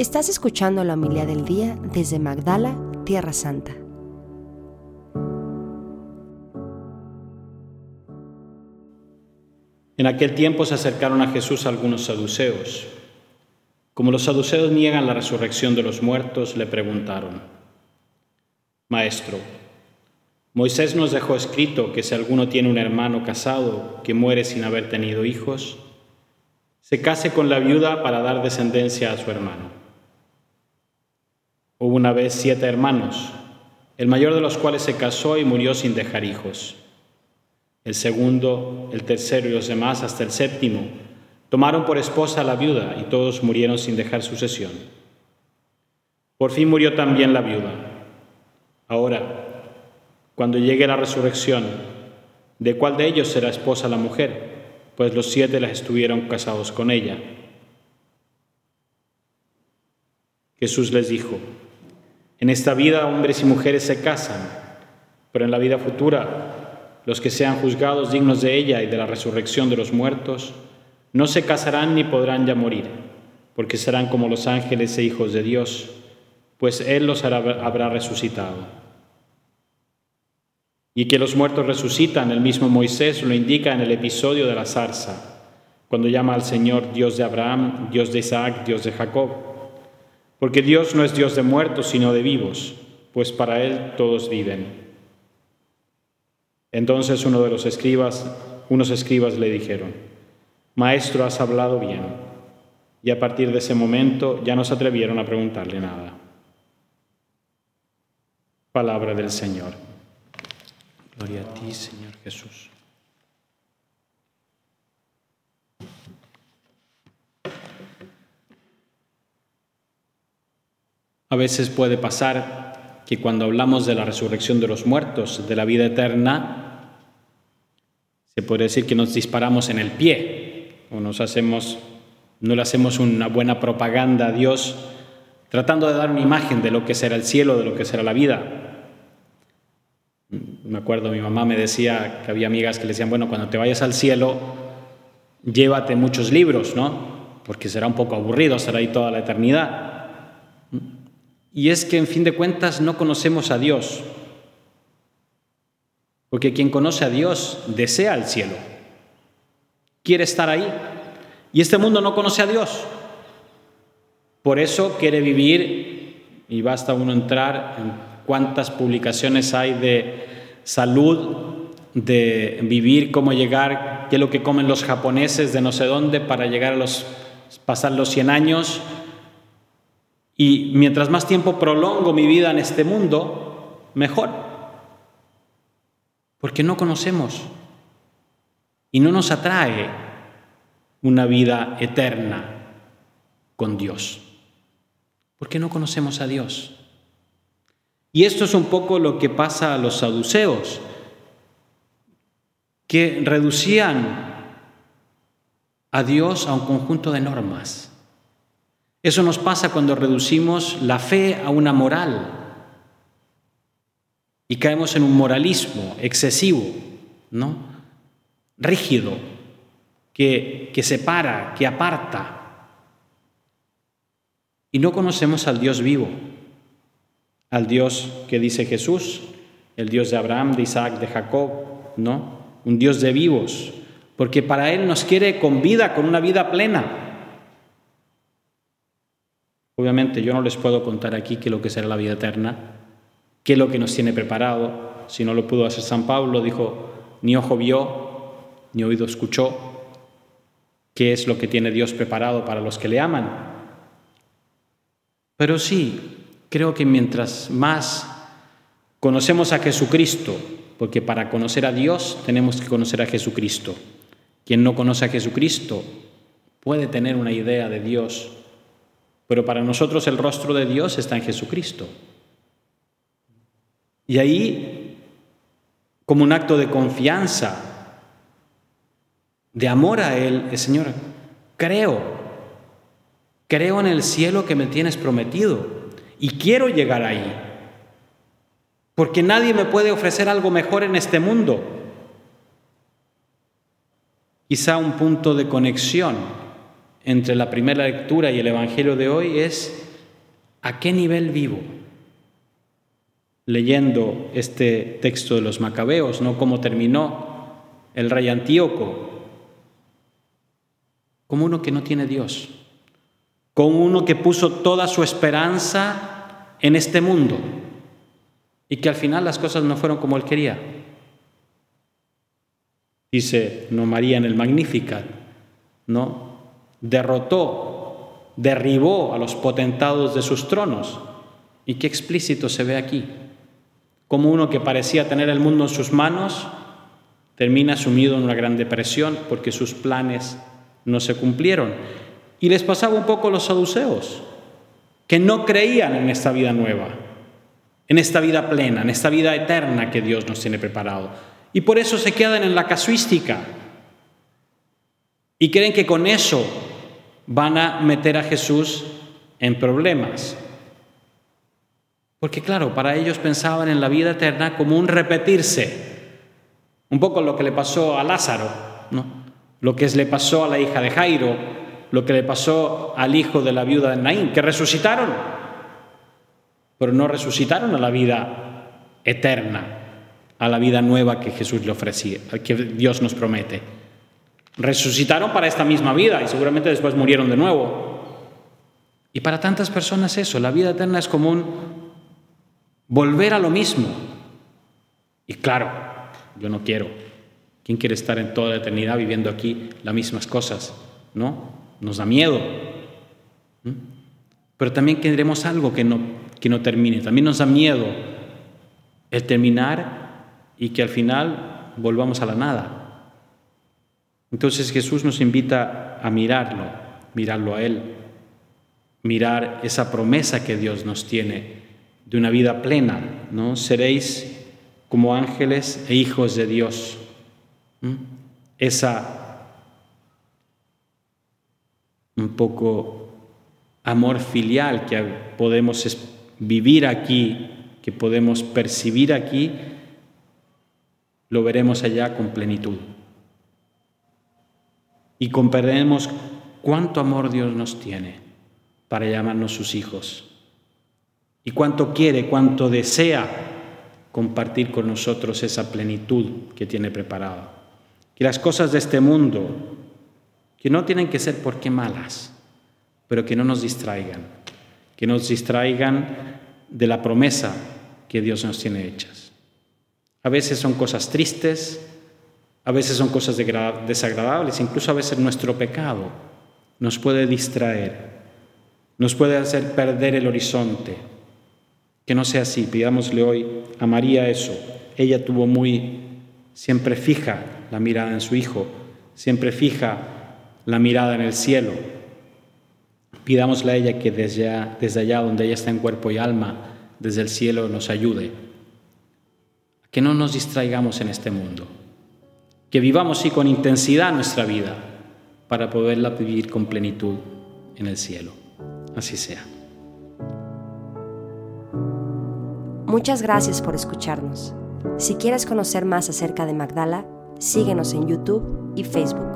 Estás escuchando la humildad del día desde Magdala, Tierra Santa. En aquel tiempo se acercaron a Jesús algunos saduceos. Como los saduceos niegan la resurrección de los muertos, le preguntaron, Maestro, Moisés nos dejó escrito que si alguno tiene un hermano casado que muere sin haber tenido hijos, se case con la viuda para dar descendencia a su hermano. Hubo una vez siete hermanos, el mayor de los cuales se casó y murió sin dejar hijos. El segundo, el tercero y los demás, hasta el séptimo, tomaron por esposa a la viuda y todos murieron sin dejar sucesión. Por fin murió también la viuda. Ahora, cuando llegue la resurrección, ¿de cuál de ellos será esposa la mujer? Pues los siete las estuvieron casados con ella. Jesús les dijo, en esta vida hombres y mujeres se casan, pero en la vida futura los que sean juzgados dignos de ella y de la resurrección de los muertos, no se casarán ni podrán ya morir, porque serán como los ángeles e hijos de Dios, pues Él los habrá resucitado. Y que los muertos resucitan, el mismo Moisés lo indica en el episodio de la zarza, cuando llama al Señor Dios de Abraham, Dios de Isaac, Dios de Jacob. Porque Dios no es Dios de muertos, sino de vivos, pues para Él todos viven. Entonces uno de los escribas, unos escribas le dijeron, Maestro, has hablado bien. Y a partir de ese momento ya no se atrevieron a preguntarle nada. Palabra del Señor. Gloria a ti, Señor Jesús. A veces puede pasar que cuando hablamos de la resurrección de los muertos, de la vida eterna, se puede decir que nos disparamos en el pie o nos hacemos, no le hacemos una buena propaganda a Dios tratando de dar una imagen de lo que será el cielo, de lo que será la vida. Me acuerdo, mi mamá me decía que había amigas que le decían, bueno, cuando te vayas al cielo, llévate muchos libros, ¿no? Porque será un poco aburrido, será ahí toda la eternidad. Y es que en fin de cuentas no conocemos a Dios, porque quien conoce a Dios desea el cielo, quiere estar ahí. Y este mundo no conoce a Dios. Por eso quiere vivir, y basta uno entrar en cuántas publicaciones hay de salud, de vivir, cómo llegar, qué es lo que comen los japoneses de no sé dónde para llegar a los, pasar los 100 años y mientras más tiempo prolongo mi vida en este mundo, mejor. Porque no conocemos y no nos atrae una vida eterna con Dios. Porque no conocemos a Dios. Y esto es un poco lo que pasa a los saduceos, que reducían a Dios a un conjunto de normas eso nos pasa cuando reducimos la fe a una moral y caemos en un moralismo excesivo, ¿no? Rígido, que, que separa, que aparta. Y no conocemos al Dios vivo, al Dios que dice Jesús, el Dios de Abraham, de Isaac, de Jacob, ¿no? Un Dios de vivos, porque para Él nos quiere con vida, con una vida plena. Obviamente yo no les puedo contar aquí qué es lo que será la vida eterna, qué es lo que nos tiene preparado. Si no lo pudo hacer San Pablo, dijo, ni ojo vio, ni oído escuchó, qué es lo que tiene Dios preparado para los que le aman. Pero sí, creo que mientras más conocemos a Jesucristo, porque para conocer a Dios tenemos que conocer a Jesucristo. Quien no conoce a Jesucristo puede tener una idea de Dios pero para nosotros el rostro de Dios está en Jesucristo. Y ahí, como un acto de confianza, de amor a Él, Señor, creo, creo en el cielo que me tienes prometido y quiero llegar ahí. Porque nadie me puede ofrecer algo mejor en este mundo. Quizá un punto de conexión entre la primera lectura y el Evangelio de hoy es ¿A qué nivel vivo? Leyendo este texto de los macabeos, ¿no? Cómo terminó el rey Antíoco, como uno que no tiene Dios, como uno que puso toda su esperanza en este mundo y que al final las cosas no fueron como él quería. Dice no María en el Magnificat, ¿no? Derrotó, derribó a los potentados de sus tronos. Y qué explícito se ve aquí. Como uno que parecía tener el mundo en sus manos termina sumido en una gran depresión porque sus planes no se cumplieron. Y les pasaba un poco a los saduceos, que no creían en esta vida nueva, en esta vida plena, en esta vida eterna que Dios nos tiene preparado. Y por eso se quedan en la casuística. Y creen que con eso van a meter a Jesús en problemas. Porque claro, para ellos pensaban en la vida eterna como un repetirse. Un poco lo que le pasó a Lázaro, ¿no? lo que le pasó a la hija de Jairo, lo que le pasó al hijo de la viuda de Naín, que resucitaron, pero no resucitaron a la vida eterna, a la vida nueva que Jesús le ofrecía, que Dios nos promete. Resucitaron para esta misma vida y seguramente después murieron de nuevo. Y para tantas personas eso, la vida eterna es como un volver a lo mismo. Y claro, yo no quiero, ¿Quién quiere estar en toda la eternidad viviendo aquí las mismas cosas? ¿No? Nos da miedo. Pero también queremos algo que no, que no termine. También nos da miedo el terminar y que al final volvamos a la nada. Entonces Jesús nos invita a mirarlo, mirarlo a Él, mirar esa promesa que Dios nos tiene de una vida plena, ¿no? Seréis como ángeles e hijos de Dios. ¿Mm? Esa un poco amor filial que podemos vivir aquí, que podemos percibir aquí, lo veremos allá con plenitud. Y comprenderemos cuánto amor Dios nos tiene para llamarnos sus hijos. Y cuánto quiere, cuánto desea compartir con nosotros esa plenitud que tiene preparada y las cosas de este mundo, que no tienen que ser porque malas, pero que no nos distraigan, que nos distraigan de la promesa que Dios nos tiene hechas. A veces son cosas tristes, a veces son cosas desagradables, incluso a veces nuestro pecado nos puede distraer, nos puede hacer perder el horizonte. Que no sea así, pidámosle hoy a María eso. Ella tuvo muy siempre fija la mirada en su Hijo, siempre fija la mirada en el cielo. Pidámosle a ella que desde allá, desde allá donde ella está en cuerpo y alma, desde el cielo nos ayude. Que no nos distraigamos en este mundo. Que vivamos sí con intensidad nuestra vida para poderla vivir con plenitud en el cielo. Así sea. Muchas gracias por escucharnos. Si quieres conocer más acerca de Magdala, síguenos en YouTube y Facebook.